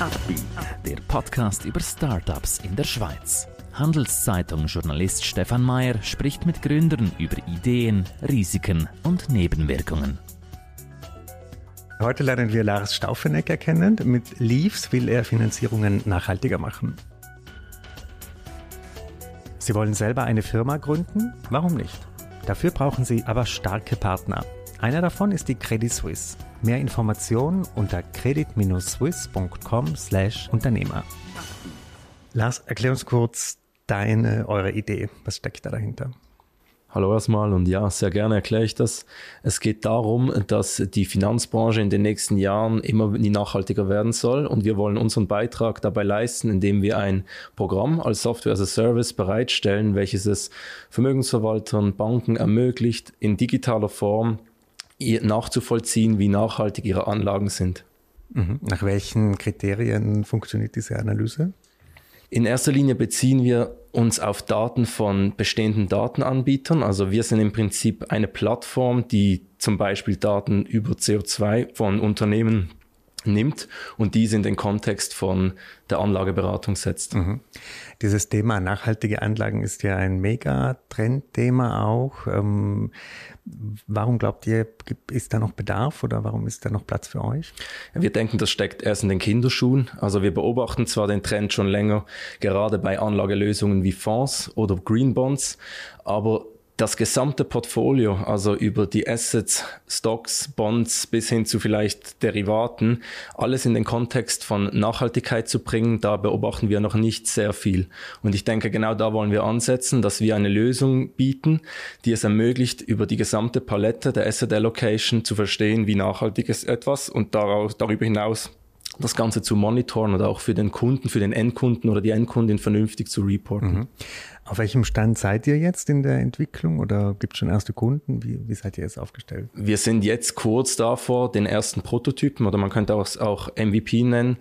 Upbeat, der Podcast über Startups in der Schweiz. Handelszeitung-Journalist Stefan Mayer spricht mit Gründern über Ideen, Risiken und Nebenwirkungen. Heute lernen wir Lars Staufenecker kennen. Mit Leaves will er Finanzierungen nachhaltiger machen. Sie wollen selber eine Firma gründen? Warum nicht? Dafür brauchen Sie aber starke Partner. Einer davon ist die Credit Suisse. Mehr Informationen unter credit-swiss.com/Unternehmer. Lars, erklär uns kurz deine, eure Idee. Was steckt da dahinter? Hallo erstmal und ja, sehr gerne erkläre ich das. Es geht darum, dass die Finanzbranche in den nächsten Jahren immer nachhaltiger werden soll und wir wollen unseren Beitrag dabei leisten, indem wir ein Programm als Software as a Service bereitstellen, welches es Vermögensverwaltern, Banken ermöglicht, in digitaler Form nachzuvollziehen, wie nachhaltig ihre Anlagen sind. Mhm. Nach welchen Kriterien funktioniert diese Analyse? In erster Linie beziehen wir uns auf Daten von bestehenden Datenanbietern. Also wir sind im Prinzip eine Plattform, die zum Beispiel Daten über CO2 von Unternehmen nimmt und diese in den Kontext von der Anlageberatung setzt. Mhm. Dieses Thema nachhaltige Anlagen ist ja ein Megatrendthema auch. Ähm, warum glaubt ihr, ist da noch Bedarf oder warum ist da noch Platz für euch? Wir denken, das steckt erst in den Kinderschuhen. Also wir beobachten zwar den Trend schon länger, gerade bei Anlagelösungen wie Fonds oder Green Bonds, aber das gesamte Portfolio, also über die Assets, Stocks, Bonds bis hin zu vielleicht Derivaten, alles in den Kontext von Nachhaltigkeit zu bringen, da beobachten wir noch nicht sehr viel. Und ich denke, genau da wollen wir ansetzen, dass wir eine Lösung bieten, die es ermöglicht, über die gesamte Palette der Asset Allocation zu verstehen, wie nachhaltig ist etwas und darüber hinaus das Ganze zu monitoren oder auch für den Kunden, für den Endkunden oder die Endkundin vernünftig zu reporten. Mhm. Auf welchem Stand seid ihr jetzt in der Entwicklung oder gibt es schon erste Kunden? Wie, wie seid ihr jetzt aufgestellt? Wir sind jetzt kurz davor, den ersten Prototypen oder man könnte auch, auch MVP nennen,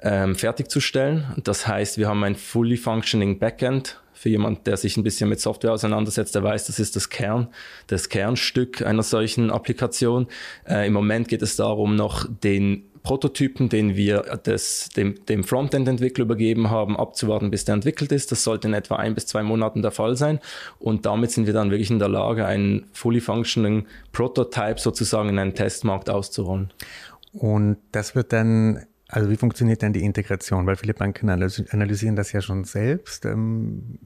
ähm, fertigzustellen. Das heißt, wir haben ein fully functioning Backend für jemand, der sich ein bisschen mit Software auseinandersetzt, der weiß, das ist das Kern, das Kernstück einer solchen Applikation. Äh, Im Moment geht es darum, noch den Prototypen, den wir des, dem, dem Frontend-Entwickler übergeben haben, abzuwarten, bis der entwickelt ist. Das sollte in etwa ein bis zwei Monaten der Fall sein. Und damit sind wir dann wirklich in der Lage, einen fully functioning Prototype sozusagen in einen Testmarkt auszurollen. Und das wird dann also wie funktioniert denn die Integration? Weil viele Banken analysieren das ja schon selbst. Ähm,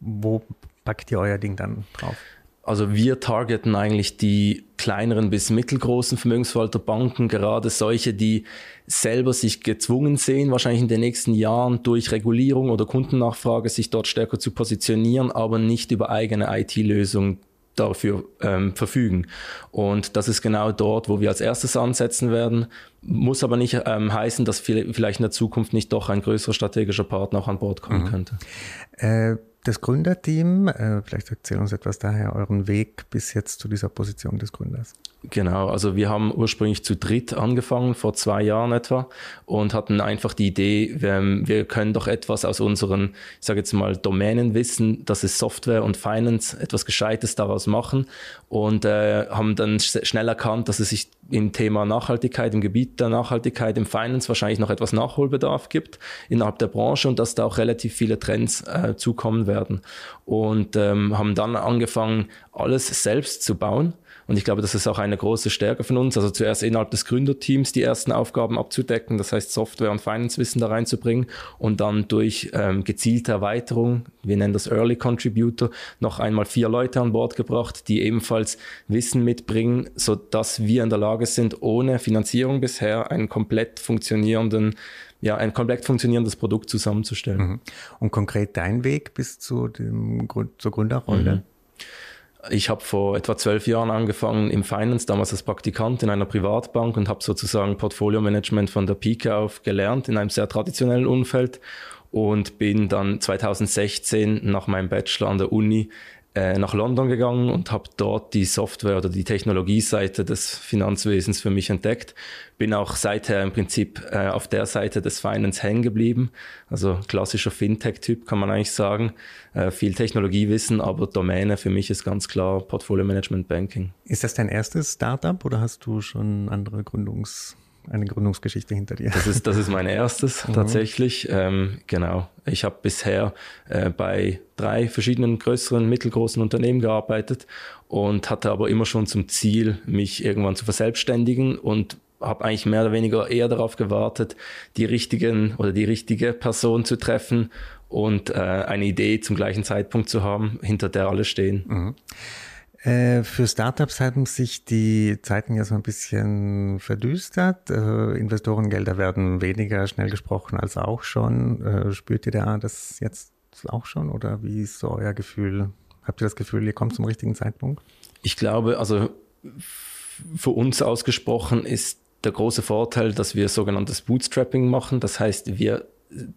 wo packt ihr euer Ding dann drauf? Also wir targeten eigentlich die kleineren bis mittelgroßen Vermögensverwalterbanken, gerade solche, die selber sich gezwungen sehen, wahrscheinlich in den nächsten Jahren durch Regulierung oder Kundennachfrage sich dort stärker zu positionieren, aber nicht über eigene IT-Lösungen dafür ähm, verfügen. Und das ist genau dort, wo wir als erstes ansetzen werden. Muss aber nicht ähm, heißen, dass vielleicht in der Zukunft nicht doch ein größerer strategischer Partner auch an Bord kommen mhm. könnte. Äh, das Gründerteam, äh, vielleicht erzählen uns etwas daher euren Weg bis jetzt zu dieser Position des Gründers. Genau, also wir haben ursprünglich zu dritt angefangen, vor zwei Jahren etwa, und hatten einfach die Idee, wir, wir können doch etwas aus unseren, ich sage jetzt mal, Domänen wissen, dass es Software und Finance etwas Gescheites daraus machen und äh, haben dann schnell erkannt, dass es sich im Thema Nachhaltigkeit, im Gebiet der Nachhaltigkeit, im Finance wahrscheinlich noch etwas Nachholbedarf gibt innerhalb der Branche und dass da auch relativ viele Trends äh, zukommen werden. Und ähm, haben dann angefangen, alles selbst zu bauen und ich glaube, das ist auch eine große Stärke von uns. Also zuerst innerhalb des Gründerteams die ersten Aufgaben abzudecken, das heißt Software- und Finance-Wissen da reinzubringen und dann durch ähm, gezielte Erweiterung, wir nennen das Early Contributor, noch einmal vier Leute an Bord gebracht, die ebenfalls Wissen mitbringen, so dass wir in der Lage sind, ohne Finanzierung bisher einen komplett funktionierenden ja, ein komplett funktionierendes Produkt zusammenzustellen. Mhm. Und konkret dein Weg bis zu dem, zur Gründerrolle? Mhm. Ich habe vor etwa zwölf Jahren angefangen im Finance, damals als Praktikant in einer Privatbank und habe sozusagen Portfolio-Management von der Pike auf gelernt in einem sehr traditionellen Umfeld und bin dann 2016 nach meinem Bachelor an der Uni äh, nach London gegangen und habe dort die Software oder die Technologieseite des Finanzwesens für mich entdeckt. Bin auch seither im Prinzip äh, auf der Seite des Finance hängen geblieben. Also klassischer Fintech-Typ kann man eigentlich sagen. Äh, viel Technologiewissen, aber Domäne für mich ist ganz klar Portfolio Management Banking. Ist das dein erstes Startup oder hast du schon andere Gründungs eine Gründungsgeschichte hinter dir. Das ist, das ist mein erstes mhm. tatsächlich. Ähm, genau. Ich habe bisher äh, bei drei verschiedenen größeren, mittelgroßen Unternehmen gearbeitet und hatte aber immer schon zum Ziel, mich irgendwann zu verselbstständigen und habe eigentlich mehr oder weniger eher darauf gewartet, die richtigen oder die richtige Person zu treffen und äh, eine Idee zum gleichen Zeitpunkt zu haben, hinter der alle stehen. Mhm. Äh, für Startups haben sich die Zeiten ja so ein bisschen verdüstert. Äh, Investorengelder werden weniger schnell gesprochen als auch schon. Äh, spürt ihr da das jetzt auch schon oder wie ist so euer Gefühl? Habt ihr das Gefühl, ihr kommt zum richtigen Zeitpunkt? Ich glaube, also für uns ausgesprochen ist der große Vorteil, dass wir sogenanntes Bootstrapping machen. Das heißt, wir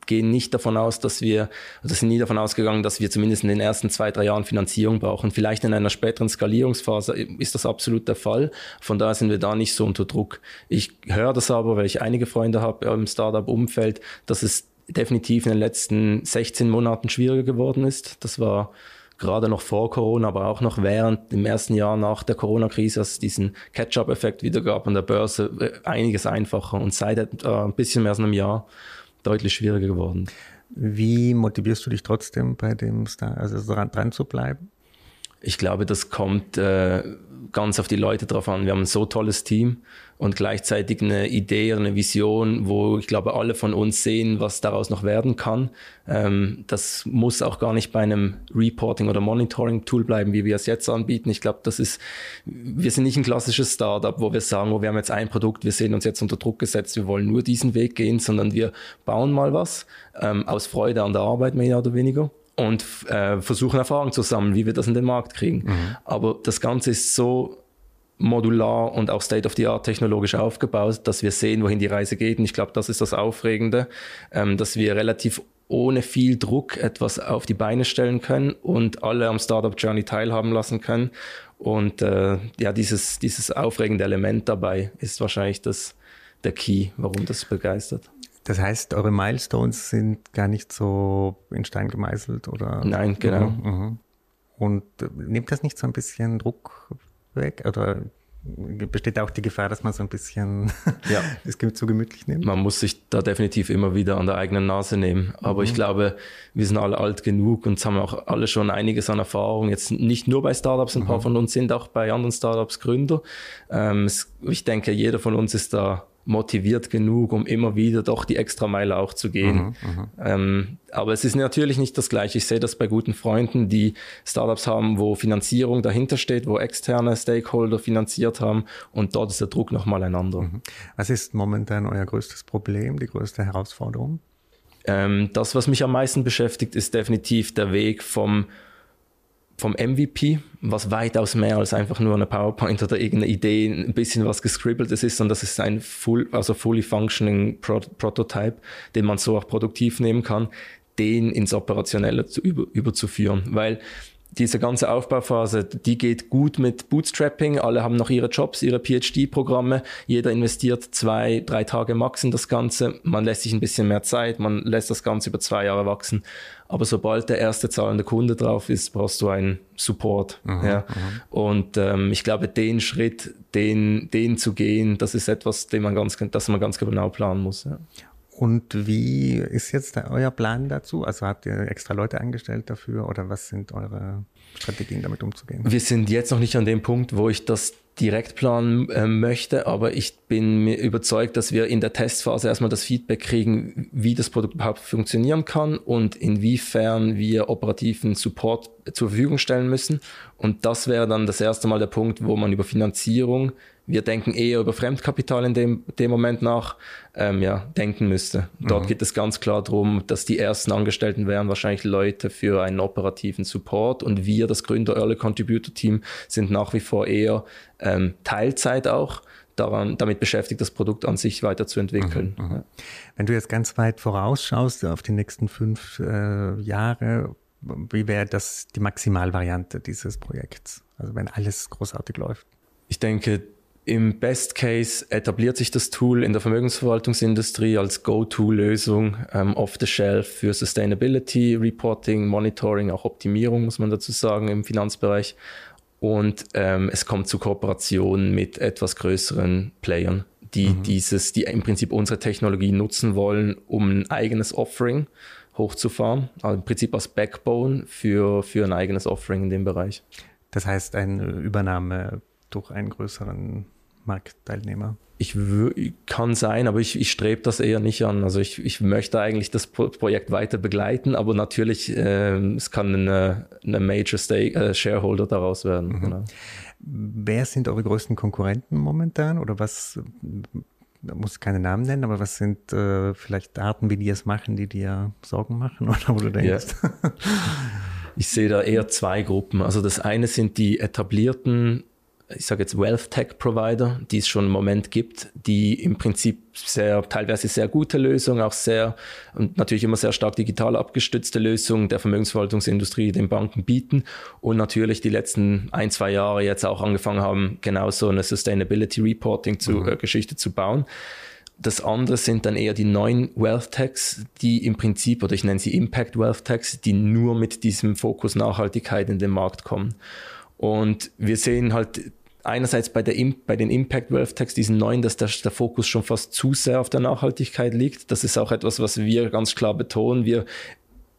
gehen nicht davon aus, dass wir, oder sind nie davon ausgegangen, dass wir zumindest in den ersten zwei, drei Jahren Finanzierung brauchen. Vielleicht in einer späteren Skalierungsphase ist das absolut der Fall. Von daher sind wir da nicht so unter Druck. Ich höre das aber, weil ich einige Freunde habe im Startup-Umfeld, dass es definitiv in den letzten 16 Monaten schwieriger geworden ist. Das war gerade noch vor Corona, aber auch noch während dem ersten Jahr nach der Corona-Krise, dass es diesen Catch-up-Effekt wieder gab an der Börse, äh, einiges einfacher und seit äh, ein bisschen mehr als einem Jahr deutlich schwieriger geworden. Wie motivierst du dich trotzdem bei dem Star, also dran, dran zu bleiben? Ich glaube, das kommt äh, ganz auf die Leute drauf an. Wir haben ein so tolles Team und gleichzeitig eine Idee oder eine Vision, wo ich glaube, alle von uns sehen, was daraus noch werden kann. Ähm, das muss auch gar nicht bei einem Reporting- oder Monitoring-Tool bleiben, wie wir es jetzt anbieten. Ich glaube, das ist, wir sind nicht ein klassisches Startup, wo wir sagen, oh, wir haben jetzt ein Produkt, wir sehen uns jetzt unter Druck gesetzt, wir wollen nur diesen Weg gehen, sondern wir bauen mal was ähm, aus Freude an der Arbeit, mehr oder weniger und äh, versuchen Erfahrung zu sammeln, wie wir das in den Markt kriegen. Mhm. Aber das Ganze ist so modular und auch State-of-the-Art technologisch aufgebaut, dass wir sehen, wohin die Reise geht. Und ich glaube, das ist das Aufregende, ähm, dass wir relativ ohne viel Druck etwas auf die Beine stellen können und alle am Startup Journey teilhaben lassen können. Und äh, ja, dieses, dieses aufregende Element dabei ist wahrscheinlich das, der Key, warum das begeistert. Das heißt, eure Milestones sind gar nicht so in Stein gemeißelt, oder? Nein, genau. Mhm, mhm. Und äh, nimmt das nicht so ein bisschen Druck weg? Oder besteht auch die Gefahr, dass man so ein bisschen ja. es zu gemütlich nimmt? Man muss sich da definitiv immer wieder an der eigenen Nase nehmen. Aber mhm. ich glaube, wir sind alle alt genug und haben auch alle schon einiges an Erfahrung. Jetzt nicht nur bei Startups, ein mhm. paar von uns sind auch bei anderen Startups Gründer. Ähm, es, ich denke, jeder von uns ist da motiviert genug, um immer wieder doch die extra Meile auch zu gehen. Mhm, mhm, ähm, aber es ist natürlich nicht das Gleiche. Ich sehe das bei guten Freunden, die Startups haben, wo Finanzierung dahinter steht, wo externe Stakeholder finanziert haben und dort ist der Druck nochmal ein anderer. Mhm. Was ist momentan euer größtes Problem, die größte Herausforderung? Ähm, das, was mich am meisten beschäftigt, ist definitiv der Weg vom vom MVP, was weitaus mehr als einfach nur eine PowerPoint oder irgendeine Idee, ein bisschen was gescribbeltes ist, sondern das ist ein full, also fully functioning Pro Prototype, den man so auch produktiv nehmen kann, den ins Operationelle zu über, überzuführen, weil diese ganze Aufbauphase, die geht gut mit Bootstrapping. Alle haben noch ihre Jobs, ihre PhD-Programme. Jeder investiert zwei, drei Tage max in das Ganze. Man lässt sich ein bisschen mehr Zeit. Man lässt das Ganze über zwei Jahre wachsen. Aber sobald der erste zahlende Kunde drauf ist, brauchst du einen Support. Aha, ja. Aha. Und ähm, ich glaube, den Schritt, den, den zu gehen, das ist etwas, den man ganz, das man ganz genau planen muss. Ja. Und wie ist jetzt euer Plan dazu? Also habt ihr extra Leute eingestellt dafür oder was sind eure Strategien, damit umzugehen? Wir sind jetzt noch nicht an dem Punkt, wo ich das direkt planen äh, möchte, aber ich bin mir überzeugt, dass wir in der Testphase erstmal das Feedback kriegen, wie das Produkt überhaupt funktionieren kann und inwiefern wir operativen Support zur Verfügung stellen müssen. Und das wäre dann das erste Mal der Punkt, wo man über Finanzierung wir denken eher über Fremdkapital in dem, dem Moment nach, ähm, ja, denken müsste. Dort mhm. geht es ganz klar darum, dass die ersten Angestellten wären wahrscheinlich Leute für einen operativen Support und wir, das Gründer Early Contributor Team, sind nach wie vor eher ähm, Teilzeit auch daran, damit beschäftigt, das Produkt an sich weiterzuentwickeln. Mhm, mhm. Wenn du jetzt ganz weit vorausschaust auf die nächsten fünf äh, Jahre, wie wäre das die Maximalvariante dieses Projekts? Also wenn alles großartig läuft. Ich denke, im Best Case etabliert sich das Tool in der Vermögensverwaltungsindustrie als Go-To-Lösung ähm, off the shelf für Sustainability, Reporting, Monitoring, auch Optimierung, muss man dazu sagen, im Finanzbereich. Und ähm, es kommt zu Kooperationen mit etwas größeren Playern, die mhm. dieses, die im Prinzip unsere Technologie nutzen wollen, um ein eigenes Offering hochzufahren. Also im Prinzip als Backbone für, für ein eigenes Offering in dem Bereich. Das heißt, eine Übernahme durch einen größeren Marktteilnehmer? Ich kann sein, aber ich, ich strebe das eher nicht an. Also ich, ich möchte eigentlich das Projekt weiter begleiten, aber natürlich, äh, es kann eine, eine Major Stake, äh, Shareholder daraus werden. Mhm. Genau. Wer sind eure größten Konkurrenten momentan oder was, da muss keine Namen nennen, aber was sind äh, vielleicht Arten, wie die es machen, die dir Sorgen machen oder wo du denkst? Ja. Ich sehe da eher zwei Gruppen. Also das eine sind die etablierten ich sage jetzt Wealth Tech Provider, die es schon im Moment gibt, die im Prinzip sehr, teilweise sehr gute Lösungen, auch sehr und natürlich immer sehr stark digital abgestützte Lösungen der Vermögensverwaltungsindustrie den Banken bieten und natürlich die letzten ein, zwei Jahre jetzt auch angefangen haben, genau so eine Sustainability Reporting zu, mhm. äh, Geschichte zu bauen. Das andere sind dann eher die neuen Wealth Techs, die im Prinzip, oder ich nenne sie Impact Wealth Techs, die nur mit diesem Fokus Nachhaltigkeit in den Markt kommen. Und wir sehen halt einerseits bei, der, bei den Impact Wealth Tags, diesen neuen, dass der, der Fokus schon fast zu sehr auf der Nachhaltigkeit liegt. Das ist auch etwas, was wir ganz klar betonen. Wir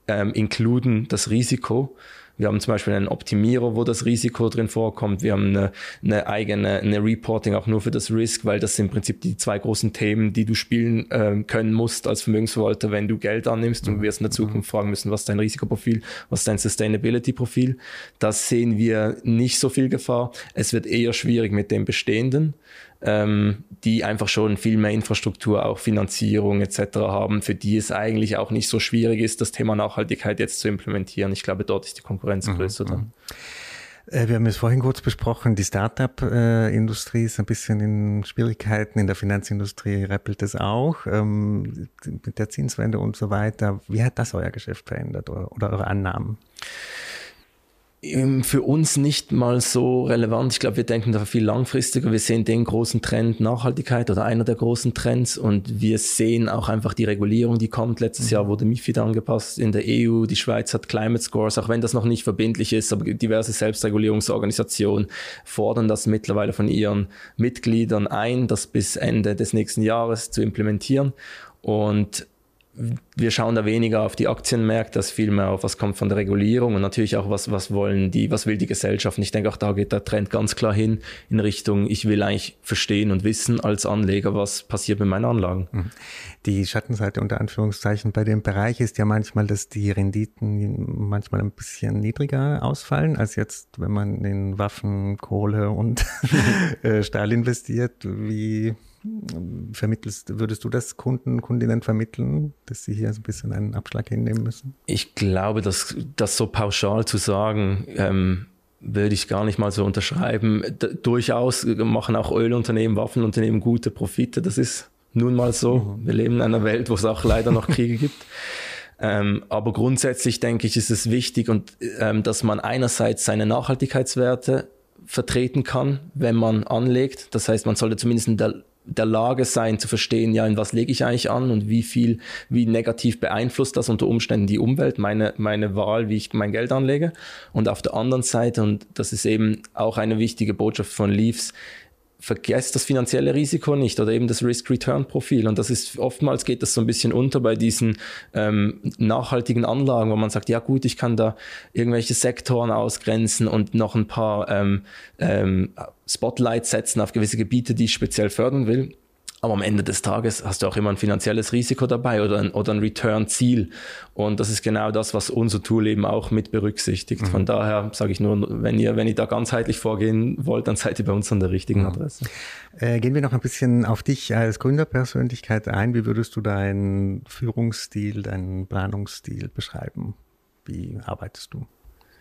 ähm, inkluden das Risiko wir haben zum Beispiel einen Optimierer, wo das Risiko drin vorkommt. Wir haben eine, eine eigene eine Reporting auch nur für das Risk, weil das sind im Prinzip die zwei großen Themen, die du spielen äh, können musst als Vermögensverwalter, wenn du Geld annimmst und wir wirst in der Zukunft fragen müssen, was ist dein Risikoprofil, was ist dein Sustainability-Profil. Das sehen wir nicht so viel Gefahr. Es wird eher schwierig mit dem Bestehenden ähm, die einfach schon viel mehr Infrastruktur, auch Finanzierung etc. haben, für die es eigentlich auch nicht so schwierig ist, das Thema Nachhaltigkeit jetzt zu implementieren. Ich glaube, dort ist die Konkurrenz mhm, größer dann. Mhm. Äh, wir haben es vorhin kurz besprochen, die Startup-Industrie ist ein bisschen in Schwierigkeiten, in der Finanzindustrie rappelt es auch, ähm, mit der Zinswende und so weiter. Wie hat das euer Geschäft verändert oder, oder eure Annahmen? Für uns nicht mal so relevant. Ich glaube, wir denken da viel langfristiger. Wir sehen den großen Trend Nachhaltigkeit oder einer der großen Trends und wir sehen auch einfach die Regulierung, die kommt. Letztes mhm. Jahr wurde MIFID angepasst in der EU. Die Schweiz hat Climate Scores, auch wenn das noch nicht verbindlich ist, aber diverse Selbstregulierungsorganisationen fordern das mittlerweile von ihren Mitgliedern ein, das bis Ende des nächsten Jahres zu implementieren. Und wir schauen da weniger auf die Aktienmärkte, das vielmehr auf was kommt von der Regulierung und natürlich auch was, was wollen die, was will die Gesellschaft. Und ich denke auch da geht der Trend ganz klar hin in Richtung, ich will eigentlich verstehen und wissen als Anleger, was passiert mit meinen Anlagen. Mhm. Die Schattenseite unter Anführungszeichen bei dem Bereich ist ja manchmal, dass die Renditen manchmal ein bisschen niedriger ausfallen als jetzt, wenn man in Waffen, Kohle und äh, Stahl investiert. Wie vermittelst, würdest du das Kunden, Kundinnen vermitteln, dass sie hier so ein bisschen einen Abschlag hinnehmen müssen? Ich glaube, dass das so pauschal zu sagen, ähm, würde ich gar nicht mal so unterschreiben. D durchaus machen auch Ölunternehmen, Waffenunternehmen gute Profite. Das ist nun mal so. Mhm. Wir leben in einer Welt, wo es auch leider noch Kriege gibt. Ähm, aber grundsätzlich denke ich, ist es wichtig und ähm, dass man einerseits seine Nachhaltigkeitswerte vertreten kann, wenn man anlegt. Das heißt, man sollte zumindest in der der Lage sein zu verstehen, ja, in was lege ich eigentlich an und wie viel, wie negativ beeinflusst das unter Umständen die Umwelt, meine, meine Wahl, wie ich mein Geld anlege. Und auf der anderen Seite, und das ist eben auch eine wichtige Botschaft von Leafs, vergesst das finanzielle Risiko nicht oder eben das Risk-Return-Profil. Und das ist oftmals geht das so ein bisschen unter bei diesen ähm, nachhaltigen Anlagen, wo man sagt, ja gut, ich kann da irgendwelche Sektoren ausgrenzen und noch ein paar ähm, ähm, Spotlights setzen auf gewisse Gebiete, die ich speziell fördern will. Aber am Ende des Tages hast du auch immer ein finanzielles Risiko dabei oder ein, oder ein Return-Ziel. Und das ist genau das, was unser Tool eben auch mit berücksichtigt. Mhm. Von daher sage ich nur, wenn ihr, wenn ihr da ganzheitlich vorgehen wollt, dann seid ihr bei uns an der richtigen mhm. Adresse. Äh, gehen wir noch ein bisschen auf dich als Gründerpersönlichkeit ein. Wie würdest du deinen Führungsstil, deinen Planungsstil beschreiben? Wie arbeitest du?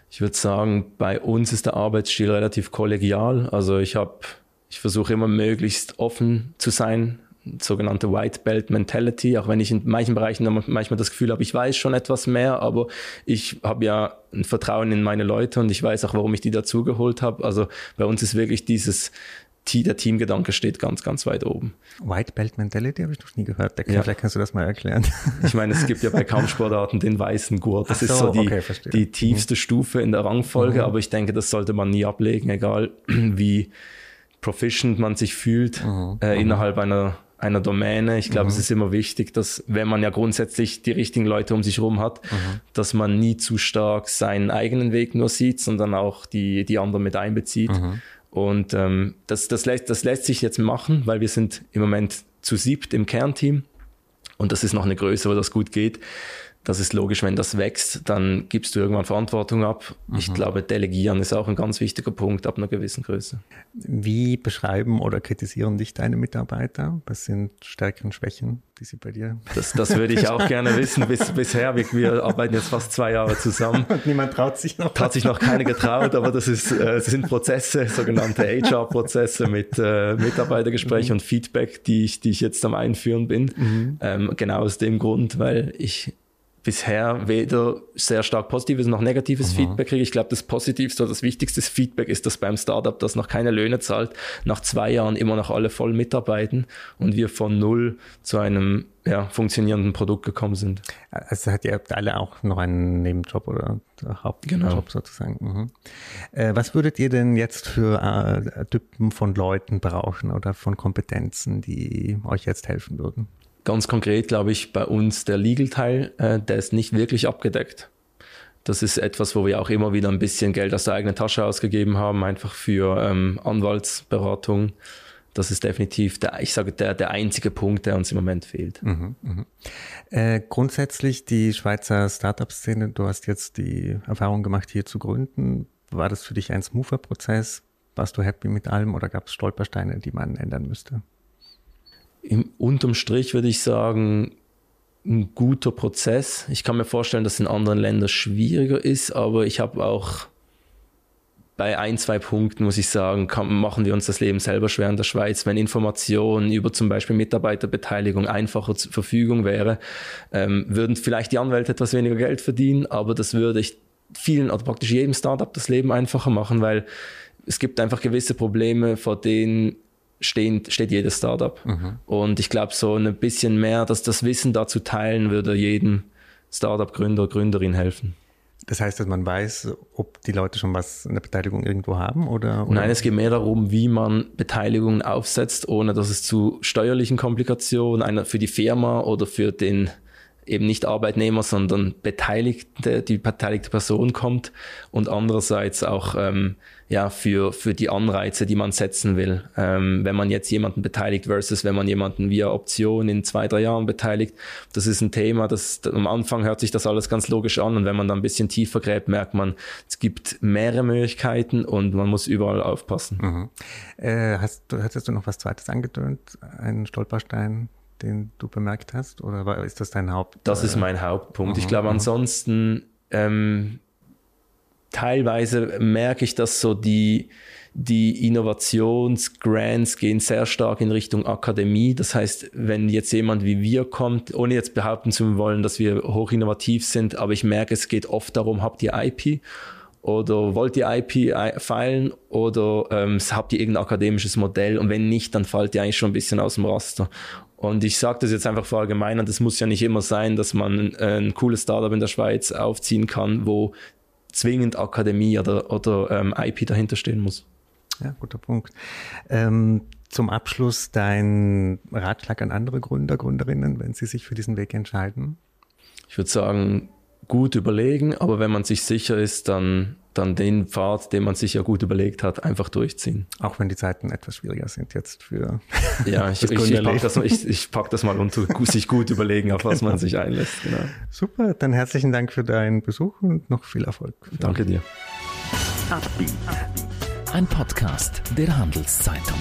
Ich würde sagen, bei uns ist der Arbeitsstil relativ kollegial. Also ich habe ich versuche immer möglichst offen zu sein, sogenannte White Belt Mentality, auch wenn ich in manchen Bereichen manchmal das Gefühl habe, ich weiß schon etwas mehr, aber ich habe ja ein Vertrauen in meine Leute und ich weiß auch, warum ich die dazugeholt habe. Also bei uns ist wirklich dieses der Teamgedanke steht ganz, ganz weit oben. White Belt Mentality habe ich noch nie gehört. Ja. Vielleicht kannst du das mal erklären. Ich meine, es gibt ja bei Kampfsportarten den weißen Gurt. Das so, ist so die, okay, die tiefste mhm. Stufe in der Rangfolge, mhm. aber ich denke, das sollte man nie ablegen, egal wie proficient man sich fühlt mhm. äh, innerhalb einer einer Domäne. Ich glaube, mhm. es ist immer wichtig, dass wenn man ja grundsätzlich die richtigen Leute um sich herum hat, mhm. dass man nie zu stark seinen eigenen Weg nur sieht, sondern auch die, die anderen mit einbezieht. Mhm. Und ähm, das, das, lässt, das lässt sich jetzt machen, weil wir sind im Moment zu siebt im Kernteam. Und das ist noch eine Größe, wo das gut geht das ist logisch, wenn das wächst, dann gibst du irgendwann Verantwortung ab. Mhm. Ich glaube, Delegieren ist auch ein ganz wichtiger Punkt ab einer gewissen Größe. Wie beschreiben oder kritisieren dich deine Mitarbeiter? Was sind Stärken und Schwächen, die sie bei dir? Das, das würde ich auch gerne wissen. Bis, bisher, wir, wir, arbeiten jetzt fast zwei Jahre zusammen. Und niemand traut sich noch. Hat sich noch keine getraut, aber das, ist, äh, das sind Prozesse, sogenannte HR-Prozesse mit äh, Mitarbeitergespräch mhm. und Feedback, die ich, die ich jetzt am Einführen bin. Mhm. Ähm, genau aus dem Grund, weil ich bisher weder sehr stark positives noch negatives mhm. Feedback kriege. Ich glaube, das positivste oder das wichtigste Feedback ist, dass beim Startup, das noch keine Löhne zahlt, nach zwei Jahren immer noch alle voll mitarbeiten und wir von null zu einem ja, funktionierenden Produkt gekommen sind. Also hat ihr habt alle auch noch einen Nebenjob oder Hauptjob genau. sozusagen. Mhm. Äh, was würdet ihr denn jetzt für äh, Typen von Leuten brauchen oder von Kompetenzen, die euch jetzt helfen würden? Ganz konkret glaube ich bei uns der Legal-Teil, äh, der ist nicht wirklich abgedeckt. Das ist etwas, wo wir auch immer wieder ein bisschen Geld aus der eigenen Tasche ausgegeben haben, einfach für ähm, Anwaltsberatung. Das ist definitiv der, ich sage, der, der einzige Punkt, der uns im Moment fehlt. Mhm, mh. äh, grundsätzlich die Schweizer Startup-Szene, du hast jetzt die Erfahrung gemacht, hier zu gründen. War das für dich ein smoother Prozess? Warst du happy mit allem oder gab es Stolpersteine, die man ändern müsste? Im, unterm Strich würde ich sagen, ein guter Prozess. Ich kann mir vorstellen, dass es in anderen Ländern schwieriger ist, aber ich habe auch bei ein, zwei Punkten, muss ich sagen, kann, machen wir uns das Leben selber schwer in der Schweiz. Wenn Informationen über zum Beispiel Mitarbeiterbeteiligung einfacher zur Verfügung wäre, ähm, würden vielleicht die Anwälte etwas weniger Geld verdienen, aber das würde ich vielen oder praktisch jedem Startup das Leben einfacher machen, weil es gibt einfach gewisse Probleme, vor denen stehen, steht jedes Startup. Mhm. Und ich glaube, so ein bisschen mehr, dass das Wissen dazu teilen, würde jedem Startup-Gründer, Gründerin helfen. Das heißt, dass man weiß, ob die Leute schon was in der Beteiligung irgendwo haben oder, oder? Nein, es geht mehr darum, wie man Beteiligungen aufsetzt, ohne dass es zu steuerlichen Komplikationen einer für die Firma oder für den eben nicht Arbeitnehmer, sondern Beteiligte, die beteiligte Person kommt und andererseits auch ähm, ja, für, für die Anreize, die man setzen will. Ähm, wenn man jetzt jemanden beteiligt versus wenn man jemanden via Option in zwei, drei Jahren beteiligt, das ist ein Thema, das am Anfang hört sich das alles ganz logisch an und wenn man dann ein bisschen tiefer gräbt, merkt man, es gibt mehrere Möglichkeiten und man muss überall aufpassen. Mhm. Äh, hast, hattest du noch was Zweites angetönt? Einen Stolperstein? Den du bemerkt hast? Oder ist das dein Haupt? Das ist mein Hauptpunkt. ich glaube, ansonsten ähm, teilweise merke ich, dass so die, die Innovationsgrants gehen sehr stark in Richtung Akademie. Das heißt, wenn jetzt jemand wie wir kommt, ohne jetzt behaupten zu wollen, dass wir hoch innovativ sind, aber ich merke, es geht oft darum, habt ihr IP? Oder wollt ihr IP feilen oder ähm, habt ihr irgendein akademisches Modell? Und wenn nicht, dann fallt ihr eigentlich schon ein bisschen aus dem Raster. Und ich sage das jetzt einfach verallgemeinern, das muss ja nicht immer sein, dass man ein cooles Startup in der Schweiz aufziehen kann, wo zwingend Akademie oder, oder ähm, IP dahinter stehen muss. Ja, guter Punkt. Ähm, zum Abschluss dein Ratschlag an andere Gründer, Gründerinnen, wenn sie sich für diesen Weg entscheiden? Ich würde sagen, gut überlegen, aber wenn man sich sicher ist, dann, dann den Pfad, den man sich ja gut überlegt hat, einfach durchziehen. Auch wenn die Zeiten etwas schwieriger sind jetzt für. Ja, ich, ich, ich packe das, ich, ich pack das mal unter, sich gut überlegen, auf was genau. man sich einlässt. Genau. Super, dann herzlichen Dank für deinen Besuch und noch viel Erfolg. Danke dir. Ein Podcast der Handelszeitung.